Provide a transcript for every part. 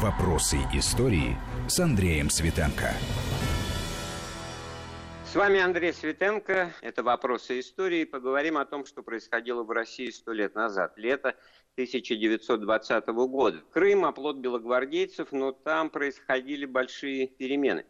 Вопросы истории с Андреем Светенко. С вами Андрей Светенко. Это «Вопросы истории». Поговорим о том, что происходило в России сто лет назад. Лето 1920 года. Крым – оплот белогвардейцев, но там происходили большие перемены.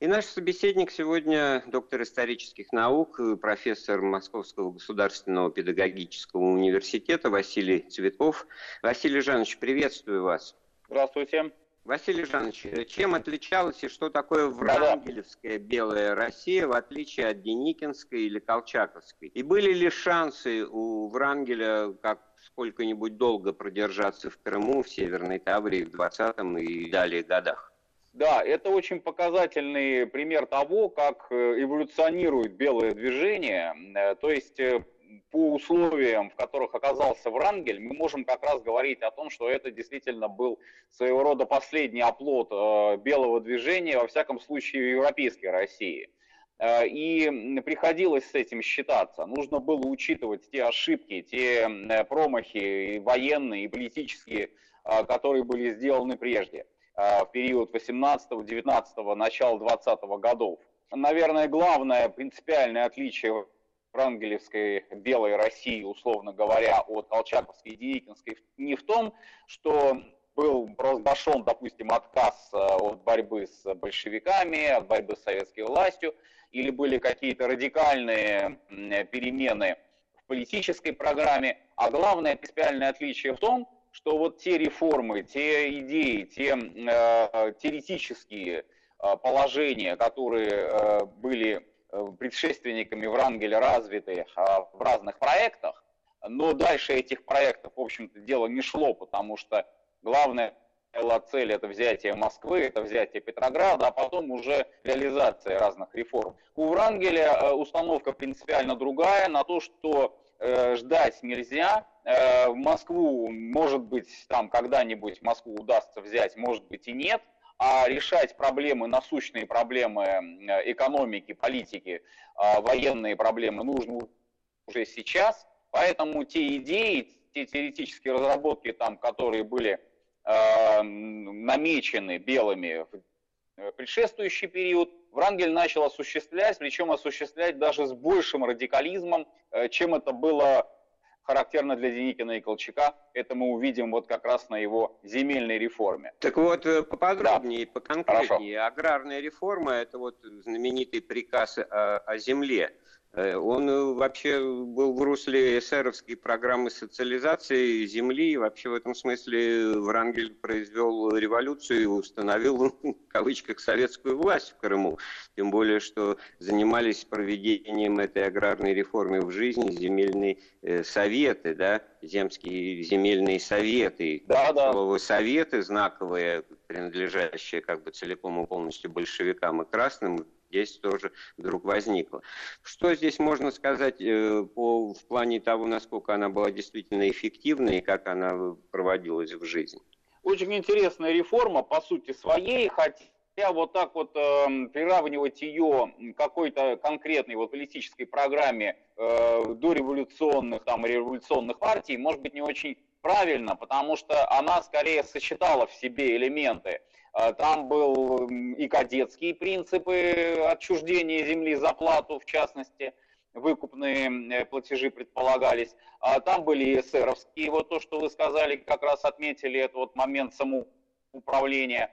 И наш собеседник сегодня доктор исторических наук, профессор Московского государственного педагогического университета Василий Цветков. Василий Жанович, приветствую вас. Здравствуйте. Василий Жанович, чем отличалась и что такое Врангелевская белая Россия, в отличие от Деникинской или Колчаковской? И были ли шансы у Врангеля как сколько-нибудь долго продержаться в Крыму, в Северной Таврии в 20-м и далее годах? Да, это очень показательный пример того, как э, эволюционирует белое движение. Э, то есть э, по условиям, в которых оказался Врангель, мы можем как раз говорить о том, что это действительно был своего рода последний оплот э, белого движения, во всяком случае, в европейской России. Э, и приходилось с этим считаться. Нужно было учитывать те ошибки, те э, промахи военные и политические, которые были сделаны прежде, в период 18-19, начала 20-го годов. Наверное, главное принципиальное отличие врангелевской белой России, условно говоря, от колчаковской и деникинской не в том, что был провозглашен, допустим, отказ э, от борьбы с большевиками, от борьбы с советской властью, или были какие-то радикальные перемены в политической программе, а главное принципиальное отличие в том, что вот те реформы, те идеи, те э, теоретические э, положения, которые э, были предшественниками Врангеля развиты а, в разных проектах, но дальше этих проектов, в общем-то, дело не шло, потому что главная цель это взятие Москвы, это взятие Петрограда, а потом уже реализация разных реформ. У Врангеля э, установка принципиально другая, на то, что э, ждать нельзя. В Москву, может быть, там когда-нибудь Москву удастся взять, может быть и нет – а решать проблемы, насущные проблемы экономики, политики, а, военные проблемы нужно уже сейчас. Поэтому те идеи, те теоретические разработки, там, которые были э, намечены белыми в предшествующий период, Врангель начал осуществлять, причем осуществлять даже с большим радикализмом, э, чем это было характерно для Деникина и Колчака. Это мы увидим вот как раз на его земельной реформе. Так вот, э, поподробнее, да. поконкретнее. Хорошо. Аграрная реформа – это вот знаменитый приказ о, о земле. Э, он э, вообще был в русле эсеровской программы социализации земли, и вообще в этом смысле Врангель произвел революцию и установил, в кавычках, советскую власть в Крыму. Тем более, что занимались проведением этой аграрной реформы в жизни земельные э, советы, да, земские земельные советы. Да, да. Слово советы знаковые, принадлежащие как бы целиком и полностью большевикам и красным, здесь тоже вдруг возникла. Что здесь можно сказать э, по, в плане того, насколько она была действительно эффективна и как она проводилась в жизнь? Очень интересная реформа по сути своей, хотя вот так вот э, приравнивать ее какой-то конкретной вот политической программе э, дореволюционных там революционных партий, может быть не очень правильно, потому что она скорее сочетала в себе элементы там был и кадетские принципы отчуждения земли за плату, в частности, выкупные э, платежи предполагались. А там были эсеровские, вот то, что вы сказали, как раз отметили, это вот момент самоуправления.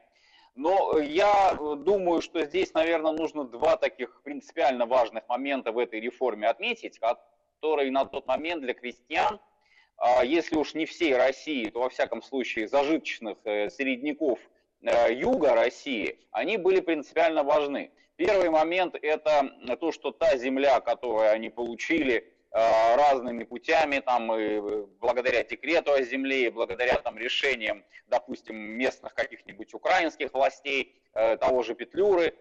Но я думаю, что здесь, наверное, нужно два таких принципиально важных момента в этой реформе отметить, которые на тот момент для крестьян, а, если уж не всей России, то во всяком случае зажиточных э, середняков – Э, юга России, они были принципиально важны. Первый момент – это то, что та земля, которую они получили э, разными путями, там, и благодаря декрету о земле, и благодаря там, решениям, допустим, местных каких-нибудь украинских властей, э, того же Петлюры,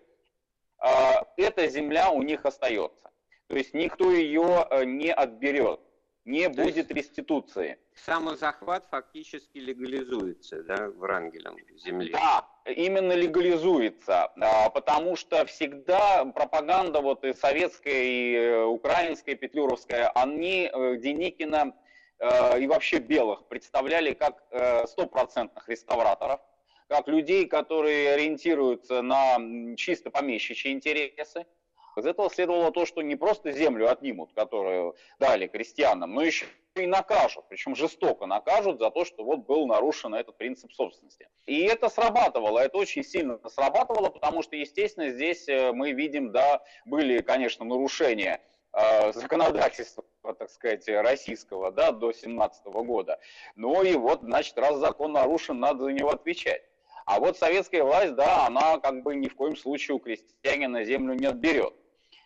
эта земля у них остается. То есть никто ее не отберет не будет реституции. Самозахват фактически легализуется, да, Врангелем земли. Да, именно легализуется, а, потому что всегда пропаганда вот и советская, и э, украинская, петлюровская, они э, Деникина э, и вообще белых представляли как стопроцентных реставраторов, как людей, которые ориентируются на чисто помещичьи интересы. Из этого следовало то, что не просто землю отнимут, которую дали крестьянам, но еще и накажут, причем жестоко накажут за то, что вот был нарушен этот принцип собственности. И это срабатывало, это очень сильно срабатывало, потому что, естественно, здесь э, мы видим, да, были, конечно, нарушения э, законодательства, так сказать, российского, да, до 17 года. Но и вот, значит, раз закон нарушен, надо за него отвечать. А вот советская власть, да, она как бы ни в коем случае у крестьянина землю не отберет.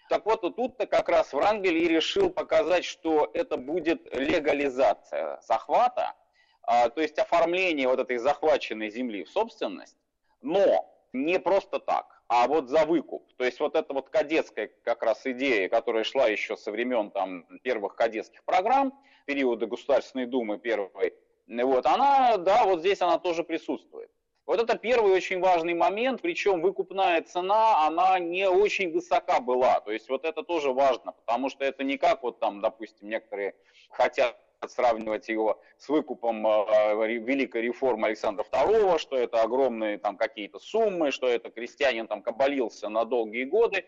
Так вот, тут-то как раз Врангель и решил показать, что это будет легализация захвата, а, то есть оформление вот этой захваченной земли в собственность, но не просто так, а вот за выкуп. То есть вот эта вот кадетская как раз идея, которая шла еще со времен там первых кадетских программ, периода Государственной Думы первой, вот она, да, вот здесь она тоже присутствует. Вот это первый очень важный момент, причем выкупная цена, она не очень высока была. То есть вот это тоже важно, потому что это не как вот там, допустим, некоторые хотят сравнивать его с выкупом э, великой реформы Александра II, что это огромные там какие-то суммы, что это крестьянин там кабалился на долгие годы.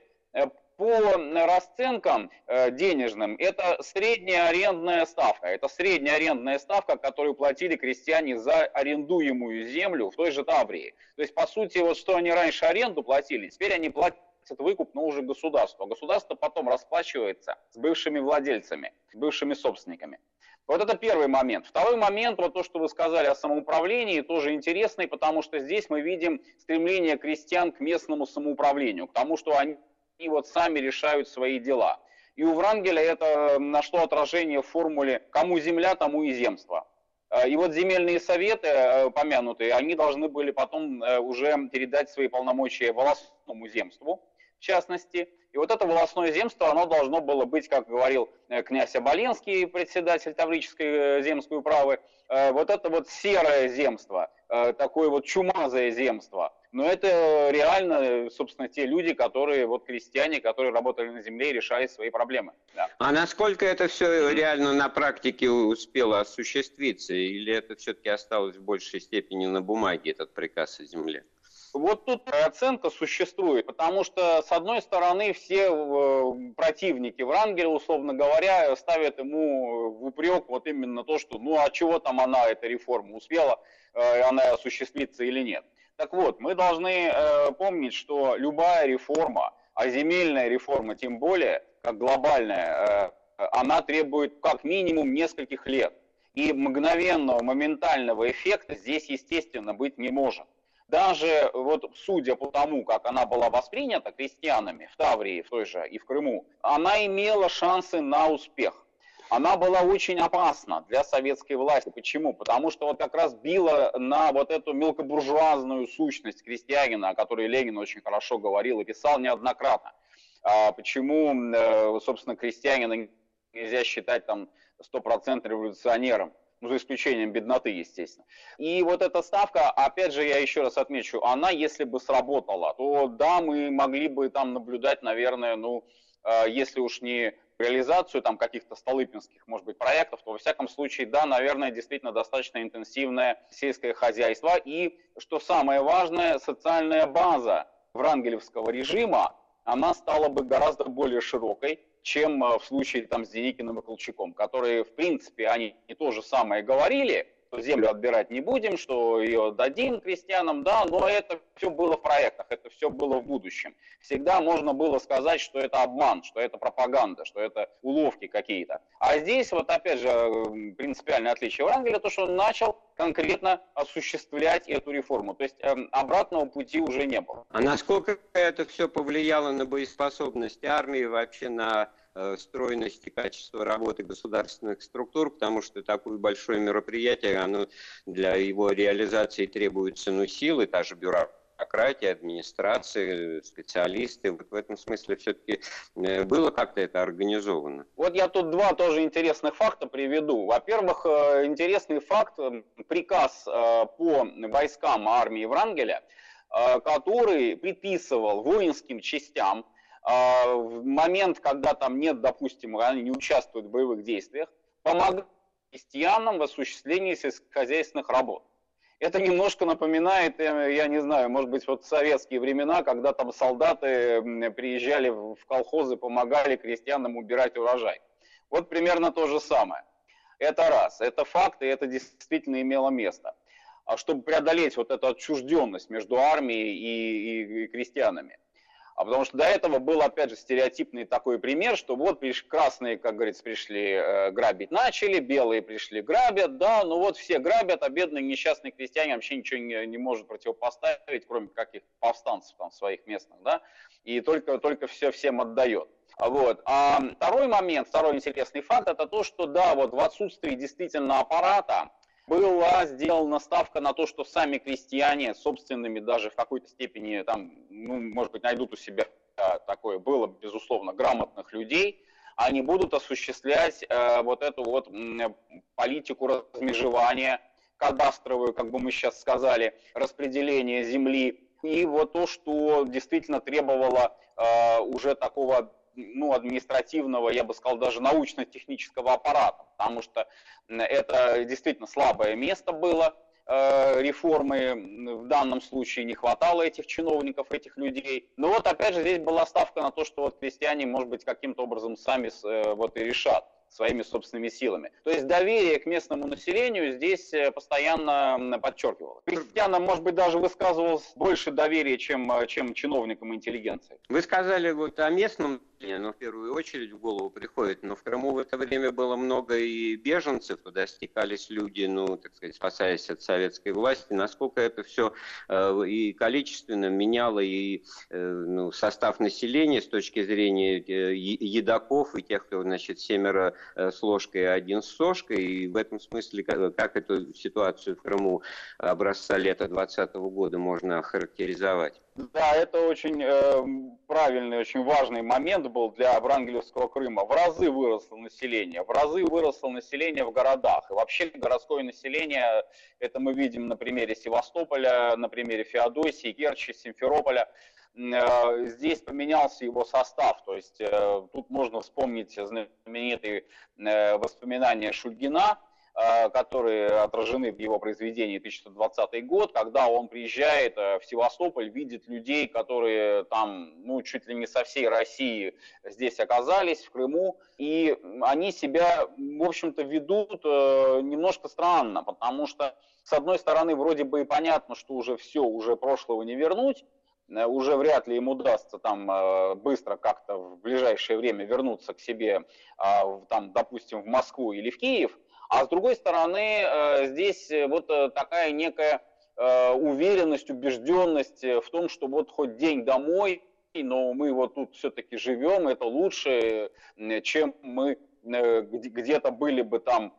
Э, по расценкам э, денежным это средняя арендная ставка. Это средняя арендная ставка, которую платили крестьяне за арендуемую землю в той же Таврии. То есть, по сути, вот что они раньше аренду платили, теперь они платят выкуп, но уже государство. Государство потом расплачивается с бывшими владельцами, с бывшими собственниками. Вот это первый момент. Второй момент, вот то, что вы сказали о самоуправлении, тоже интересный, потому что здесь мы видим стремление крестьян к местному самоуправлению, к тому, что они и вот сами решают свои дела. И у Врангеля это нашло отражение в формуле «кому земля, тому и земство». Э, и вот земельные советы, э, помянутые, они должны были потом э, уже передать свои полномочия волосному земству, в частности. И вот это волосное земство, оно должно было быть, как говорил князь Оболенский, председатель Таврической земской управы, вот это вот серое земство, такое вот чумазое земство – но это реально, собственно, те люди, которые, вот крестьяне, которые работали на земле и решали свои проблемы. Да. А насколько это все реально на практике успело осуществиться, или это все-таки осталось в большей степени на бумаге, этот приказ о земле? Вот тут оценка существует, потому что, с одной стороны, все э, противники Врангеля, условно говоря, ставят ему в упрек вот именно то, что ну а чего там она, эта реформа, успела э, она осуществиться или нет. Так вот, мы должны э, помнить, что любая реформа, а земельная реформа тем более, как глобальная, э, она требует как минимум нескольких лет. И мгновенного, моментального эффекта здесь, естественно, быть не может. Даже вот судя по тому, как она была воспринята крестьянами в Таврии, в той же и в Крыму, она имела шансы на успех она была очень опасна для советской власти. Почему? Потому что вот как раз била на вот эту мелкобуржуазную сущность крестьянина, о которой Ленин очень хорошо говорил и писал неоднократно. А почему, э, собственно, крестьянина нельзя считать там стопроцентным революционером? ну, за исключением бедноты, естественно. И вот эта ставка, опять же, я еще раз отмечу, она, если бы сработала, то да, мы могли бы там наблюдать, наверное, ну, э, если уж не реализацию там каких-то столыпинских, может быть, проектов, то во всяком случае, да, наверное, действительно достаточно интенсивное сельское хозяйство. И, что самое важное, социальная база врангелевского режима, она стала бы гораздо более широкой, чем э, в случае там, с Деникиным и Колчаком, которые, в принципе, они не то же самое говорили, землю отбирать не будем, что ее дадим крестьянам, да, но это все было в проектах, это все было в будущем. Всегда можно было сказать, что это обман, что это пропаганда, что это уловки какие-то. А здесь вот опять же принципиальное отличие Врангеля, то, что он начал конкретно осуществлять эту реформу. То есть э, обратного пути уже не было. А насколько это все повлияло на боеспособность армии, вообще на Э, стройность и качество работы государственных структур, потому что такое большое мероприятие, оно для его реализации требуется ну, силы, та же бюрократия, администрации, специалисты. Вот в этом смысле все-таки э, было как-то это организовано. Вот я тут два тоже интересных факта приведу. Во-первых, э, интересный факт, приказ по войскам армии Врангеля, который предписывал воинским частям в момент, когда там нет, допустим, они не участвуют в боевых действиях, помогать крестьянам в осуществлении сельскохозяйственных работ. Это немножко напоминает, э, я не знаю, может быть, вот советские времена, когда там солдаты приезжали в колхозы, помогали крестьянам убирать урожай. Вот примерно то же самое. Это раз, это факт, и это действительно имело место. А чтобы преодолеть вот эту отчужденность между армией и, и, и крестьянами. А потому что до этого был, опять же, стереотипный такой пример, что вот красные, как говорится, пришли э, грабить начали, белые пришли грабят, да, ну вот все грабят, а бедные несчастные крестьяне вообще ничего не, не может противопоставить, кроме каких повстанцев там своих местных, да, и только, только все всем отдает. Вот. А второй момент, второй интересный факт, это то, что да, вот в отсутствии действительно аппарата, была сделана ставка на то, что сами крестьяне собственными даже в какой-то степени, там, ну, может быть, найдут у себя такое, было, безусловно, грамотных людей, они будут осуществлять э, вот эту вот э, политику размежевания, кадастровую, как бы мы сейчас сказали, распределение земли, и вот то, что действительно требовало э, уже такого ну, административного, я бы сказал, даже научно-технического аппарата, потому что это действительно слабое место было э, реформы, в данном случае не хватало этих чиновников, этих людей. Но вот опять же здесь была ставка на то, что вот крестьяне, может быть, каким-то образом сами э, вот и решат своими собственными силами. То есть доверие к местному населению здесь э, постоянно подчеркивалось. Крестьянам, может быть, даже высказывалось больше доверия, чем, чем чиновникам интеллигенции. Вы сказали вот о местном ну, в первую очередь в голову приходит. Но в Крыму в это время было много и беженцев, туда стекались люди, ну, так сказать, спасаясь от советской власти. Насколько это все э, и количественно меняло и э, ну, состав населения с точки зрения э, едоков и тех, кто, значит, семеро э, с ложкой, а один с сошкой. И в этом смысле, как, как эту ситуацию в Крыму образца лета 2020 года можно охарактеризовать? Да, это очень э, правильный, очень важный момент был для Врангелевского Крыма. В разы выросло население, в разы выросло население в городах. И вообще городское население, это мы видим на примере Севастополя, на примере Феодосии, Керчи, Симферополя. Э, здесь поменялся его состав, то есть э, тут можно вспомнить знаменитые э, воспоминания Шульгина, которые отражены в его произведении 1120 год, когда он приезжает э, в Севастополь, видит людей, которые там, ну, чуть ли не со всей России здесь оказались, в Крыму, и они себя, в общем-то, ведут э, немножко странно, потому что, с одной стороны, вроде бы и понятно, что уже все, уже прошлого не вернуть, уже вряд ли им удастся там быстро как-то в ближайшее время вернуться к себе, там, допустим, в Москву или в Киев, а с другой стороны, э, здесь э, вот э, такая некая уверенность, убежденность в том, что вот хоть день домой, но мы вот тут все-таки живем, это лучше, чем мы где-то были бы там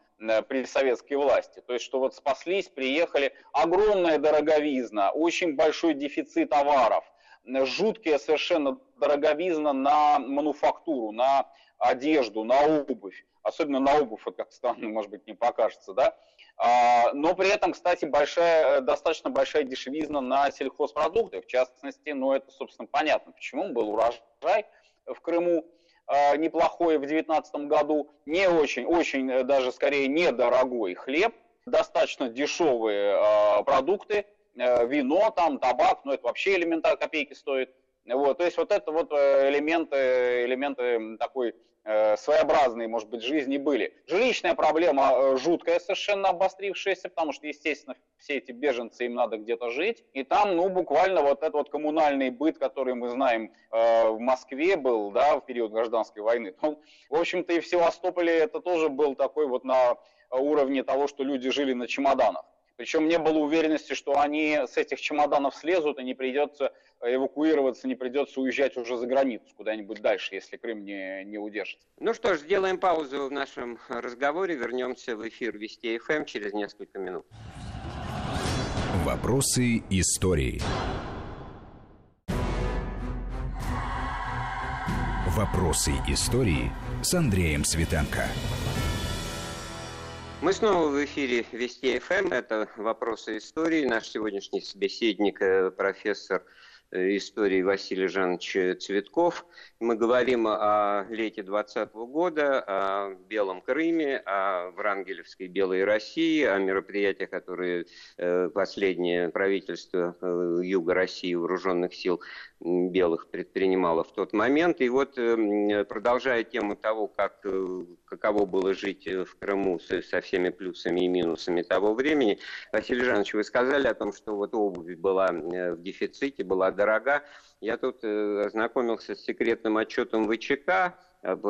при советской власти. То есть, что вот спаслись, приехали, огромная дороговизна, очень большой дефицит товаров, жуткая совершенно дороговизна на мануфактуру, на одежду, на обувь особенно на обувь, вот как странно, может быть, не покажется, да, а, но при этом, кстати, большая, достаточно большая дешевизна на сельхозпродукты, в частности, ну, это, собственно, понятно, почему был урожай в Крыму а, неплохой в 2019 году, не очень, очень э, даже скорее недорогой хлеб, достаточно дешевые а, продукты, э, вино там, табак, ну, это вообще элементарно копейки стоит, вот, то есть вот это вот э, элементы, элементы такой Э, своеобразные, может быть, жизни были. Жилищная проблема э, жуткая совершенно обострившаяся, потому что, естественно, все эти беженцы, им надо где-то жить. И там, ну, буквально вот этот вот коммунальный быт, который мы знаем э, в Москве был, да, в период гражданской войны. Ну, в общем-то, и в Севастополе это тоже был такой вот на уровне того, что люди жили на чемоданах. Причем не было уверенности, что они с этих чемоданов слезут и не придется эвакуироваться, не придется уезжать уже за границу куда-нибудь дальше, если Крым не, не удержится. Ну что ж, сделаем паузу в нашем разговоре, вернемся в эфир Вести ФМ через несколько минут. Вопросы истории. Вопросы истории с Андреем Светенко. Мы снова в эфире Вести ФМ. Это «Вопросы истории». Наш сегодняшний собеседник, э, профессор истории Василия Жановича Цветков. Мы говорим о лете 20 года, о Белом Крыме, о Врангелевской Белой России, о мероприятиях, которые э, последнее правительство э, Юга России вооруженных сил белых предпринимало в тот момент. И вот продолжая тему того, как, каково было жить в Крыму со всеми плюсами и минусами того времени, Василий Жанович, вы сказали о том, что вот обувь была в дефиците, была дорога. Я тут э, ознакомился с секретным отчетом ВЧК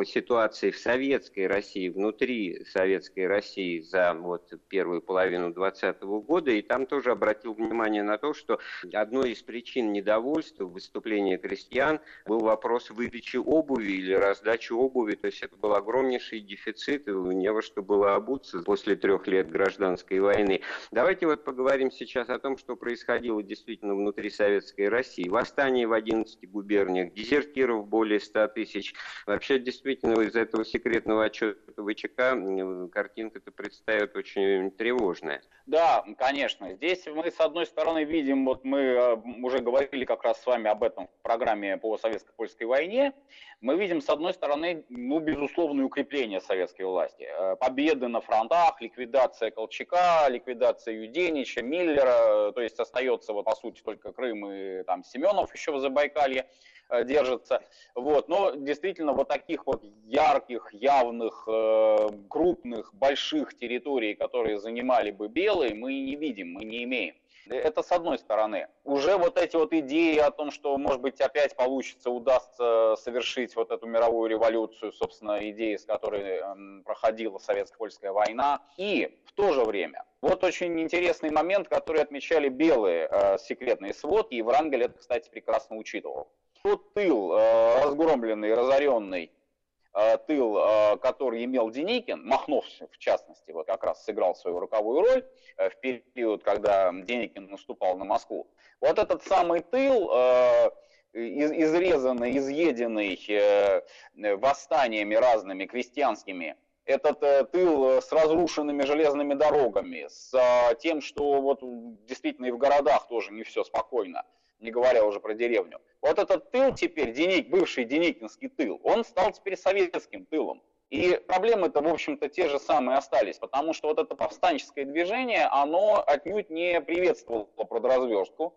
ситуации в советской России, внутри советской России за вот первую половину 2020 года, и там тоже обратил внимание на то, что одной из причин недовольства выступления крестьян был вопрос выдачи обуви или раздачи обуви, то есть это был огромнейший дефицит, и не во что было обуться после трех лет гражданской войны. Давайте вот поговорим сейчас о том, что происходило действительно внутри советской России. Восстание в 11 губерниях, дезертиров более 100 тысяч, вообще действительно из этого секретного отчета ВЧК картинка-то предстает очень тревожная. Да, конечно. Здесь мы, с одной стороны, видим, вот мы э, уже говорили как раз с вами об этом в программе по советско-польской войне, мы видим, с одной стороны, ну, безусловное укрепление советской власти. Э, победы на фронтах, ликвидация Колчака, ликвидация Юденича, Миллера, то есть остается, вот, по сути, только Крым и там Семенов еще в Забайкалье. Э, держится. Вот. Но действительно вот таких вот ярких, явных, э, крупных, больших территорий, которые занимали бы белые, мы не видим, мы не имеем. Это с одной стороны. Уже вот эти вот идеи о том, что, может быть, опять получится, удастся совершить вот эту мировую революцию, собственно, идеи, с которой эм, проходила советско-польская война. И в то же время, вот очень интересный момент, который отмечали белые э, секретные сводки, и Врангель это, кстати, прекрасно учитывал тот тыл, э, разгромленный, разоренный, э, тыл, э, который имел Деникин, Махнов в частности, вот как раз сыграл свою роковую роль в период, когда Деникин наступал на Москву. Вот этот самый тыл, изрезанный, изъеденный восстаниями разными крестьянскими, этот тыл с разрушенными железными дорогами, с тем, что вот действительно и в городах тоже не все спокойно, не говоря уже про деревню. Вот этот тыл теперь, Деник, бывший Деникинский тыл, он стал теперь советским тылом. И проблемы-то, в общем-то, те же самые остались, потому что вот это повстанческое движение, оно отнюдь не приветствовало продразверстку,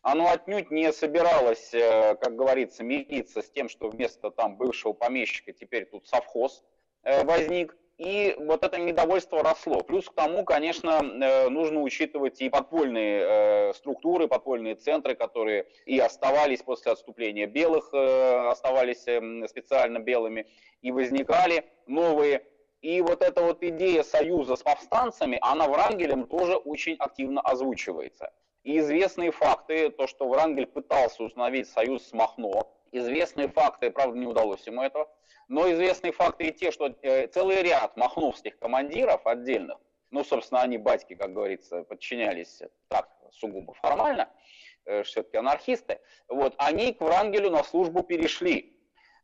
оно отнюдь не собиралось, э, как говорится, мириться с тем, что вместо там бывшего помещика теперь тут совхоз э, возник и вот это недовольство росло. Плюс к тому, конечно, э, нужно учитывать и подпольные э, структуры, подпольные центры, которые и оставались после отступления белых, э, оставались эм, специально белыми, и возникали новые. И вот эта вот идея союза с повстанцами, она Врангелем тоже очень активно озвучивается. И известные факты, то, что Врангель пытался установить союз с Махно, известные факты, правда, не удалось ему этого, но известные факты и те, что э, целый ряд махновских командиров отдельных, ну, собственно, они, батьки, как говорится, подчинялись так сугубо формально, э, все-таки анархисты, вот, они к Врангелю на службу перешли.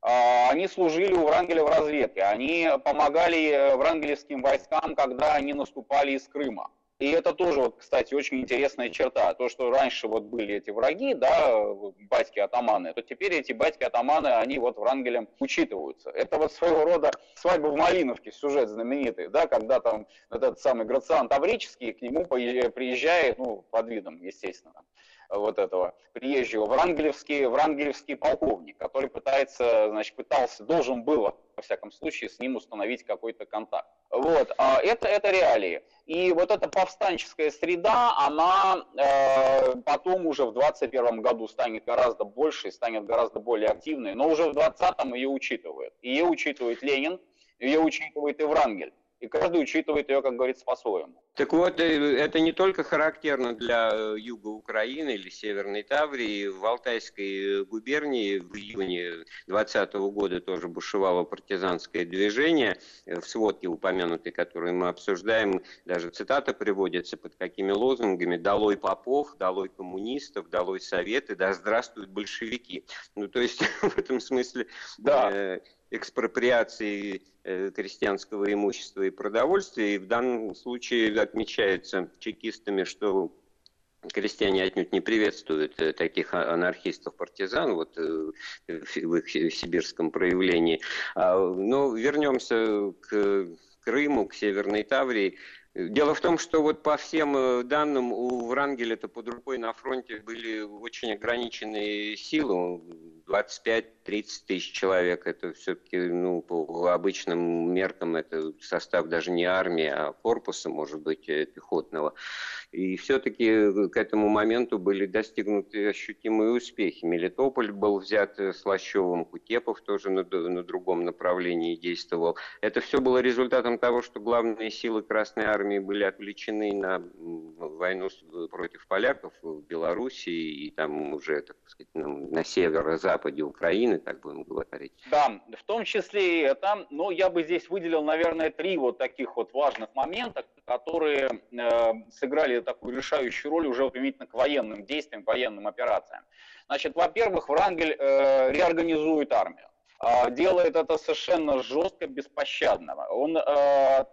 А, они служили у Врангеля в разведке, они помогали э, врангелевским войскам, когда они наступали из Крыма. И это тоже, вот, кстати, очень интересная черта. То, что раньше вот были эти враги, да, батьки-атаманы, то теперь эти батьки-атаманы, они вот Врангелем учитываются. Это вот своего рода свадьба в Малиновке, сюжет знаменитый, да, когда там этот самый Грациан Таврический к нему приезжает, ну, под видом, естественно, вот этого приезжего врангелевский, врангелевский полковник, который пытается, значит, пытался, должен был, во всяком случае, с ним установить какой-то контакт. Вот, а это, это реалии. И вот эта повстанческая среда, она э, потом уже в 21 году станет гораздо больше, станет гораздо более активной, но уже в 20-м ее учитывают. Ее учитывает Ленин, ее учитывает и Врангель и каждый учитывает ее, как говорится, по-своему. Так вот, э, это не только характерно для э, юга Украины или Северной Таврии. В Алтайской губернии в июне 2020 года тоже бушевало партизанское движение. В сводке упомянутой, которую мы обсуждаем, даже цитата приводится под какими лозунгами «Долой попов», «Долой коммунистов», «Долой советы», «Да здравствуют большевики». Ну, то есть, в этом смысле... Да. Э, экспроприации э, крестьянского имущества и продовольствия. И в данном случае отмечается чекистами, что крестьяне отнюдь не приветствуют э, таких а, анархистов-партизан вот, э, в их сибирском проявлении. А, но вернемся к Крыму, к Северной Таврии. Дело в том, что вот по всем э, данным у Врангеля-то под рукой на фронте были очень ограниченные силы. 25-30 тысяч человек, это все-таки, ну, по обычным меркам, это состав даже не армии, а корпуса, может быть, э, пехотного. И все-таки к этому моменту были достигнуты ощутимые успехи. Мелитополь был взят э, Слащевым, Кутепов тоже на, на другом направлении действовал. Это все было результатом того, что главные силы Красной Армии были отвлечены на войну против поляков в Белоруссии и там уже, так сказать, на, северо-западе западе Украины, так будем говорить. Да, в том числе и это. Но я бы здесь выделил, наверное, три вот таких вот важных момента, которые э, сыграли такую решающую роль уже применительно к военным действиям, военным операциям. Значит, во-первых, Врангель э, реорганизует армию а, делает это совершенно жестко, беспощадно. Он э,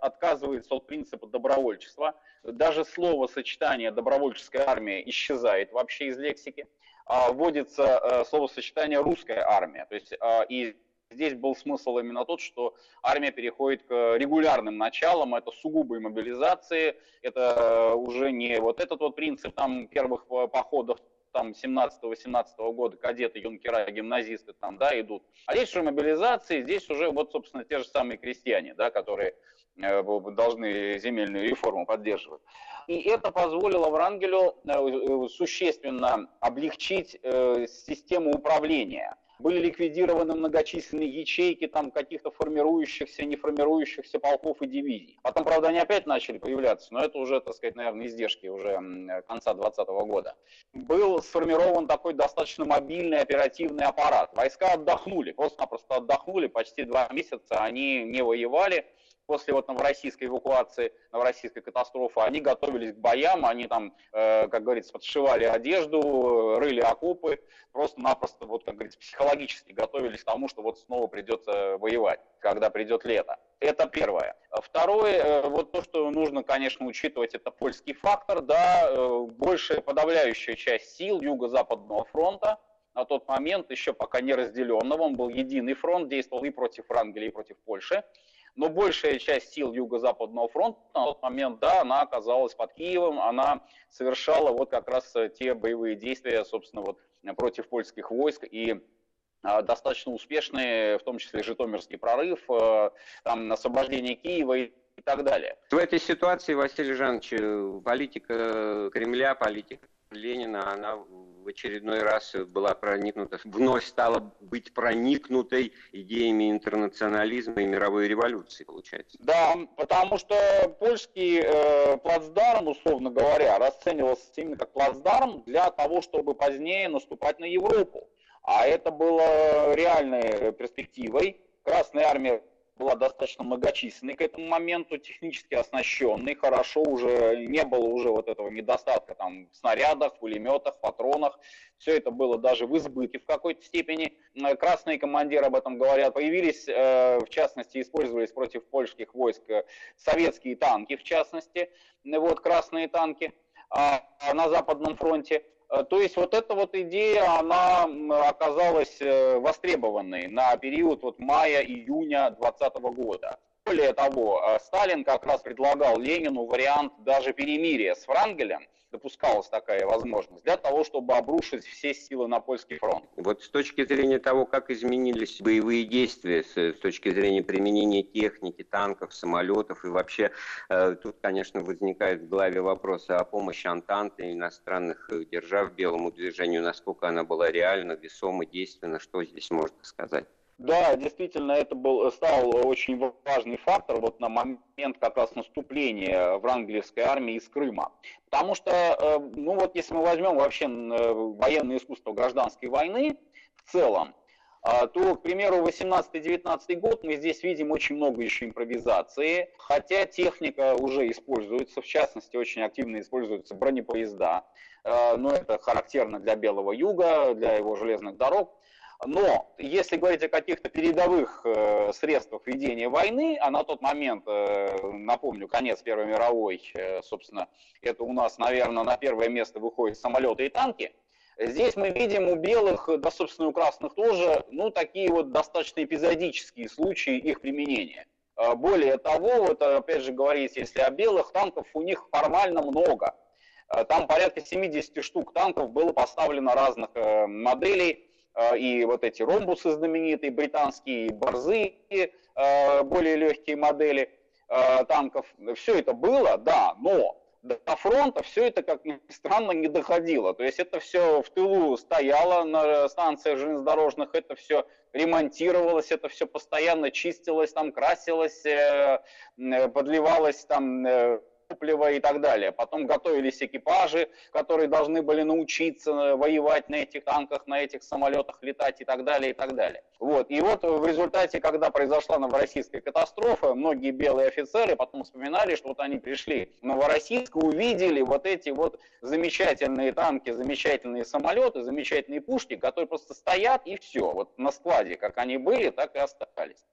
отказывается от принципа добровольчества. Даже слово сочетание добровольческая армия исчезает вообще из лексики. А, вводится э, словосочетание «русская армия». То есть, а, и здесь был смысл именно тот, что армия переходит к регулярным началам, это сугубые мобилизации, это э, уже не вот этот вот принцип там первых э, походов там 17-18 года кадеты, юнкера, гимназисты там, да, идут. А здесь уже мобилизации, здесь уже вот, собственно, те же самые крестьяне, да, которые должны земельную реформу поддерживать. И это позволило Врангелю э, э, существенно облегчить э, систему управления. Были ликвидированы многочисленные ячейки там каких-то формирующихся, не формирующихся полков и дивизий. Потом, правда, они опять начали появляться, но это уже, так сказать, наверное, издержки уже конца 2020 года. Был сформирован такой достаточно мобильный оперативный аппарат. Войска отдохнули, просто-напросто отдохнули, почти два месяца они не воевали, после вот новороссийской эвакуации, новороссийской катастрофы, они готовились к боям, они там, э, как говорится, подшивали одежду, рыли окопы, просто-напросто, вот, как говорится, психологически готовились к тому, что вот снова придется воевать, когда придет лето. Это первое. Второе, э, вот то, что нужно, конечно, учитывать, это польский фактор, да, э, большая подавляющая часть сил Юго-Западного фронта, на тот момент, еще пока не разделенного, он был единый фронт, действовал и против Врангеля, и против Польши но большая часть сил Юго-Западного фронта на тот момент, да, она оказалась под Киевом, она совершала вот как раз э, те боевые действия, собственно, вот против польских войск и а, достаточно успешные, в том числе Житомирский прорыв, э, там, освобождение Киева и и так далее. В этой ситуации, Василий Жанович, э, политика Кремля, политика Ленина, она в очередной раз была проникнута, вновь стала быть проникнутой идеями интернационализма и мировой революции, получается. Да, потому что польский э, плацдарм, условно говоря, расценивался именно как плацдарм для того, чтобы позднее наступать на Европу. А это было реальной перспективой. Красная армия была достаточно многочисленной к этому моменту, технически оснащенной, хорошо уже, не было уже вот этого недостатка там в снарядах, пулеметах, патронах, все это было даже в избытке в какой-то степени. Э, красные командиры об этом говорят, появились, э, в частности, использовались против польских войск э, советские танки, в частности, вот красные танки а, на Западном фронте. Э, то есть вот эта вот идея, она оказалась э, востребованной на период вот мая-июня 2020 года. Более того, э, Сталин как раз предлагал Ленину вариант даже перемирия с Франгелем, допускалась такая возможность, для того, чтобы обрушить все силы на польский фронт. Вот с точки зрения того, как изменились боевые действия, с, точки зрения применения техники, танков, самолетов, и вообще э, тут, конечно, возникает в голове вопрос о помощи Антанты иностранных держав белому движению, насколько она была реально, весомо, действенна, что здесь можно сказать? Да, действительно, это был, стал очень важный фактор вот на момент как раз наступления врангелевской армии из Крыма. Потому что, э, ну вот если мы возьмем вообще э, военное искусство гражданской войны в целом, э, то, к примеру, 18-19 год мы здесь видим очень много еще импровизации, хотя техника уже используется, в частности, очень активно используются бронепоезда, но это характерно для Белого Юга, для его железных дорог. Но если говорить о каких-то передовых э, средствах ведения войны, а на тот момент, э, напомню, конец Первой мировой, э, собственно, это у нас, наверное, на первое место выходят самолеты и танки, Здесь мы видим у белых, да, собственно, у красных тоже, ну, такие вот достаточно эпизодические случаи их применения. А, более того, вот опять же говорить, если о белых, танков у них формально много. А, там порядка 70 штук танков было поставлено разных моделей, а, и вот эти ромбусы знаменитые, британские, борзы, а, более легкие модели а, танков. Все это было, да, но до фронта все это, как ни странно, не доходило. То есть это все в тылу стояло на станциях железнодорожных, это все ремонтировалось, это все постоянно чистилось, там красилось, э, э, подливалось там э, топлива и так далее. Потом готовились экипажи, которые должны были научиться воевать на этих танках, на этих самолетах летать и так далее, и так далее. Вот. И вот в результате, когда произошла новороссийская катастрофа, многие белые офицеры потом вспоминали, что вот они пришли в Новороссийск, увидели вот эти вот замечательные танки, замечательные самолеты, замечательные пушки, которые просто стоят и все. Вот на складе, как они были, так и остались.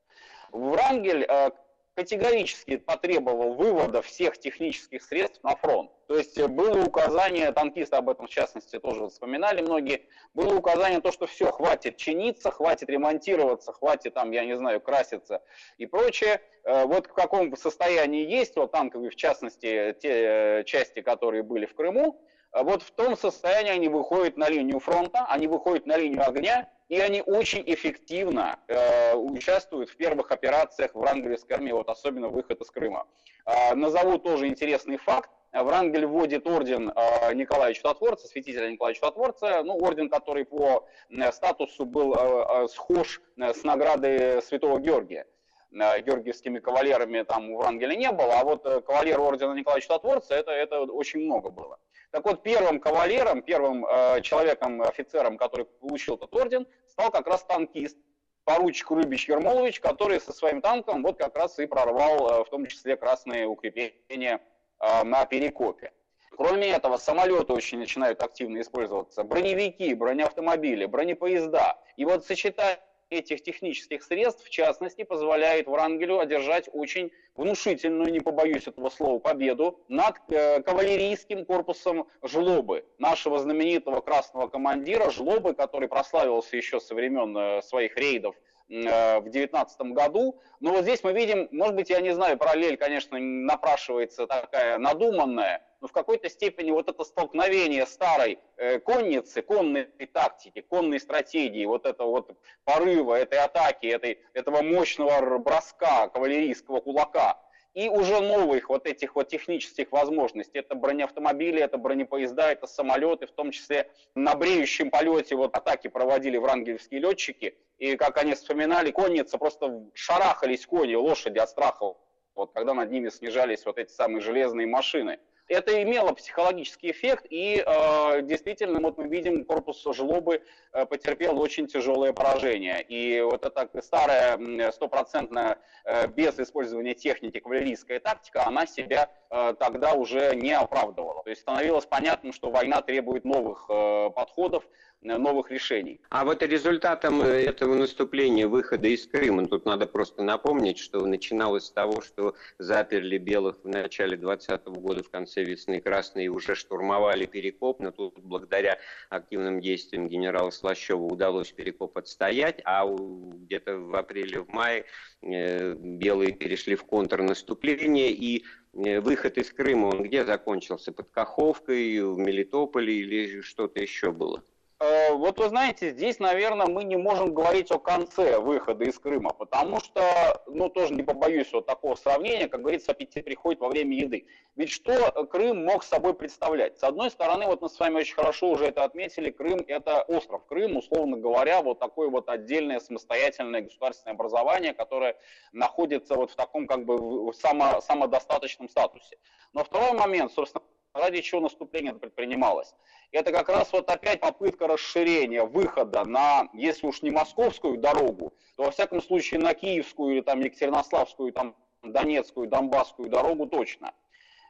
Врангель э, категорически потребовал вывода всех технических средств на фронт. То есть э, было указание, танкисты об этом в частности тоже вспоминали многие, было указание то, что все, хватит чиниться, хватит ремонтироваться, хватит там, я не знаю, краситься и прочее. Э, вот в каком состоянии есть вот танковые, в частности, те э, части, которые были в Крыму, вот в том состоянии они выходят на линию фронта, они выходят на линию огня, и они очень эффективно э, участвуют в первых операциях в Врангелевской армии, вот особенно выход из Крыма. Э, назову тоже интересный факт. Врангель вводит орден э, Николая Чудотворца, святителя Николая Чудотворца, ну, орден, который по э, статусу был э, э, схож с наградой святого Георгия. Георгиевскими кавалерами там у Врангеля не было, а вот кавалер ордена Николая Чудотворца, это, это очень много было. Так вот, первым кавалером, первым э, человеком, офицером, который получил этот орден, стал как раз танкист, поручик Рубич Ермолович, который со своим танком вот как раз и прорвал э, в том числе красные укрепления э, на Перекопе. Кроме этого, самолеты очень начинают активно использоваться, броневики, бронеавтомобили, бронепоезда. И вот сочетание этих технических средств, в частности, позволяет Врангелю одержать очень внушительную, не побоюсь этого слова, победу над э, кавалерийским корпусом Жлобы, нашего знаменитого красного командира Жлобы, который прославился еще со времен э, своих рейдов в 2019 году. Но вот здесь мы видим, может быть, я не знаю, параллель, конечно, напрашивается такая надуманная, но в какой-то степени вот это столкновение старой э, конницы, конной тактики, конной стратегии, вот этого вот порыва, этой атаки, этой, этого мощного броска кавалерийского кулака, и уже новых вот этих вот технических возможностей. Это бронеавтомобили, это бронепоезда, это самолеты, в том числе на бреющем полете вот атаки проводили врангелевские летчики. И, как они вспоминали, конница просто шарахались кони, лошади от страха, вот когда над ними снижались вот эти самые железные машины это имело психологический эффект, и э, действительно, вот мы видим, корпус жлобы э, потерпел очень тяжелое поражение. И вот эта старая, стопроцентная, э, без использования техники, кавалерийская тактика, она себя э, тогда уже не оправдывала. То есть становилось понятно, что война требует новых э, подходов, новых решений. А вот результатом э, этого наступления, выхода из Крыма, тут надо просто напомнить, что начиналось с того, что заперли белых в начале 20 года, в конце весны красные уже штурмовали Перекоп, но тут благодаря активным действиям генерала Слащева удалось Перекоп отстоять, а где-то в апреле, в мае э, белые перешли в контрнаступление, и э, выход из Крыма, он где закончился? Под Каховкой, в Мелитополе или что-то еще было? Э, вот вы знаете, здесь, наверное, мы не можем говорить о конце выхода из Крыма, потому что, ну, тоже не побоюсь вот такого сравнения, как говорится, аппетит приходит во время еды. Ведь что Крым мог собой представлять? С одной стороны, вот мы с вами очень хорошо уже это отметили, Крым – это остров Крым, условно говоря, вот такое вот отдельное самостоятельное государственное образование, которое находится вот в таком как бы само, самодостаточном статусе. Но второй момент, собственно, ради чего наступление предпринималось. Это как раз вот опять попытка расширения выхода на, если уж не московскую дорогу, то во всяком случае на киевскую или там Екатеринославскую, там Донецкую, Донбасскую дорогу точно.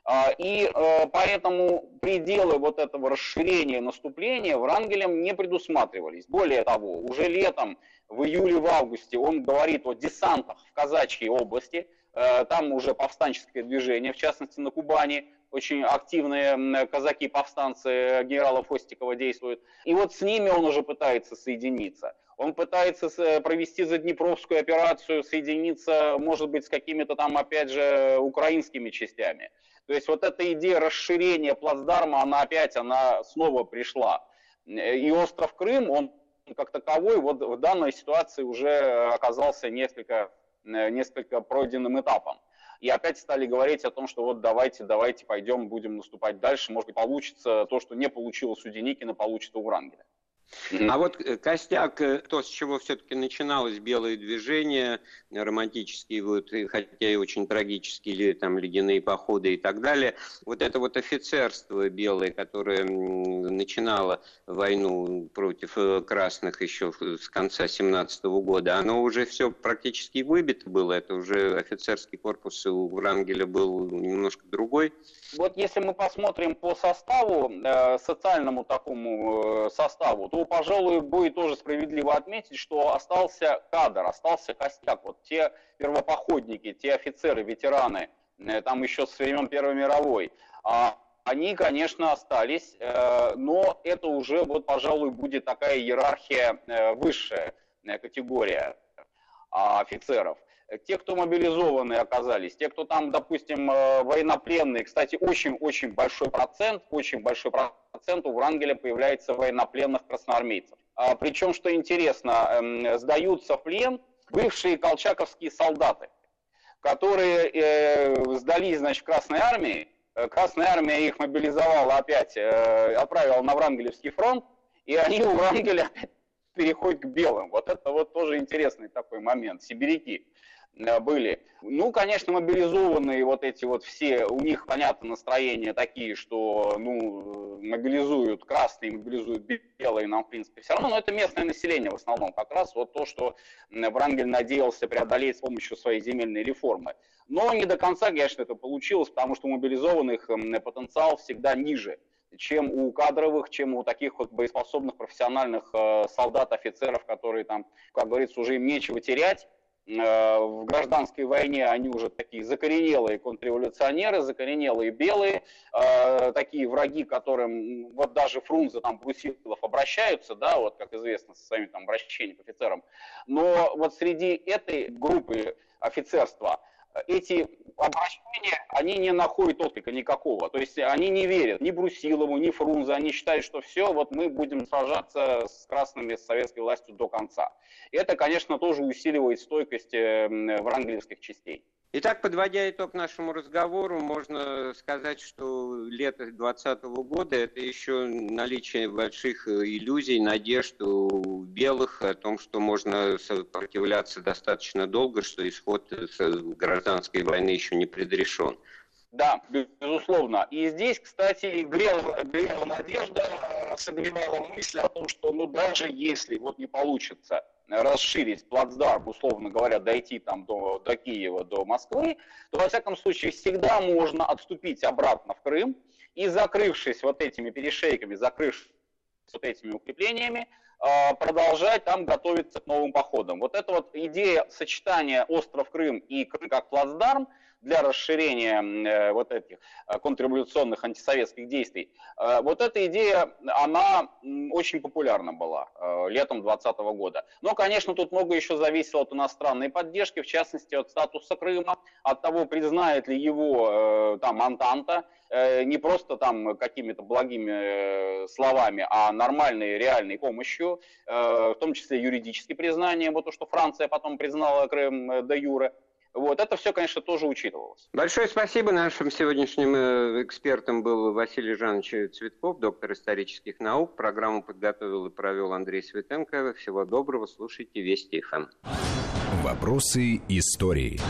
А, и э, поэтому пределы вот этого расширения наступления Врангелем не предусматривались. Более того, уже летом, в июле, в августе он говорит о десантах в Казачьей области, э, там уже повстанческое движение, в частности на Кубани, очень активные казаки-повстанцы генерала Фостикова действуют. И вот с ними он уже пытается соединиться. Он пытается провести заднепровскую операцию, соединиться, может быть, с какими-то там, опять же, украинскими частями. То есть вот эта идея расширения плацдарма, она опять, она снова пришла. И остров Крым, он как таковой вот в данной ситуации уже оказался несколько, несколько пройденным этапом. И опять стали говорить о том, что вот давайте, давайте пойдем, будем наступать дальше. Может быть, получится то, что не получилось у Деникина, получится у Врангеля. А вот э, костяк, э, то, с чего все-таки начиналось белое движение, романтические, вот, хотя и очень трагические, там, ледяные походы и так далее, вот это вот офицерство белое, которое начинало войну против э, красных еще с конца 17 года, оно уже все практически выбито было, это уже офицерский корпус у Врангеля был немножко другой. Вот если мы посмотрим по составу, социальному такому составу, то, пожалуй, будет тоже справедливо отметить, что остался кадр, остался костяк. Вот те первопоходники, те офицеры, ветераны, э, там еще с времен Первой мировой, а, они, конечно, остались, э, но это уже, вот, пожалуй, будет такая иерархия э, высшая категория а, офицеров те, кто мобилизованные оказались, те, кто там, допустим, военнопленные, кстати, очень-очень большой процент, очень большой процент у Врангеля появляется военнопленных красноармейцев. А, причем, что интересно, эм, сдаются в плен бывшие колчаковские солдаты, которые э, сдались, значит, Красной армии, э, Красная армия их мобилизовала опять, э, отправила на Врангелевский фронт, и они у Врангеля переходят к белым. Вот это вот тоже интересный такой момент. Сибиряки. Э, были. Ну, конечно, мобилизованные вот эти вот все, у них, понятно, настроения такие, что, ну, мобилизуют красные, мобилизуют белые, нам, в принципе, все равно, но это местное население в основном, как раз вот то, что Врангель надеялся преодолеть с помощью своей земельной реформы. Но не до конца, конечно, это получилось, потому что у мобилизованных потенциал всегда ниже чем у кадровых, чем у таких вот боеспособных профессиональных э, солдат, офицеров, которые там, как говорится, уже им нечего терять, Э, в гражданской войне они уже такие закоренелые контрреволюционеры, закоренелые белые, э, такие враги, которым вот даже Фрунзе, там, Брусилов обращаются, да, вот как известно, со своими там обращениями к офицерам. Но вот среди этой группы офицерства эти обращения, они не находят отклика никакого. То есть они не верят ни Брусилову, ни Фрунзе. Они считают, что все, вот мы будем сражаться с красными, с советской властью до конца. Это, конечно, тоже усиливает стойкость врангелевских частей. Итак, подводя итог нашему разговору, можно сказать, что лето 2020 года – это еще наличие больших э, иллюзий, надежд у белых о том, что можно сопротивляться достаточно долго, что исход гражданской войны еще не предрешен. Да, безусловно. И здесь, кстати, грела, грела надежда, согревала мысль о том, что ну даже если вот не получится расширить плацдарм, условно говоря, дойти там до, до Киева, до Москвы, то, во всяком случае, всегда можно отступить обратно в Крым и, закрывшись вот этими перешейками, закрывшись вот этими укреплениями, а, продолжать там готовиться к новым походам. Вот эта вот идея сочетания остров Крым и Крым как плацдарм – для расширения э, вот этих э, контрреволюционных антисоветских действий. Э, вот эта идея, она очень популярна была летом 2020 года. Но, конечно, тут много еще зависело от иностранной поддержки, в частности, от статуса Крыма, от того, признает ли его там Антанта, не просто там какими-то благими словами, а нормальной реальной помощью, в том числе юридически признанием, вот то, что Франция потом признала Крым де юре. Вот, это все, конечно, тоже учитывалось. Большое спасибо. Нашим сегодняшним э, экспертом был Василий Жанович Цветков, доктор исторических наук. Программу подготовил и провел Андрей Светенко. Всего доброго. Слушайте Вести ФМ. Вопросы истории.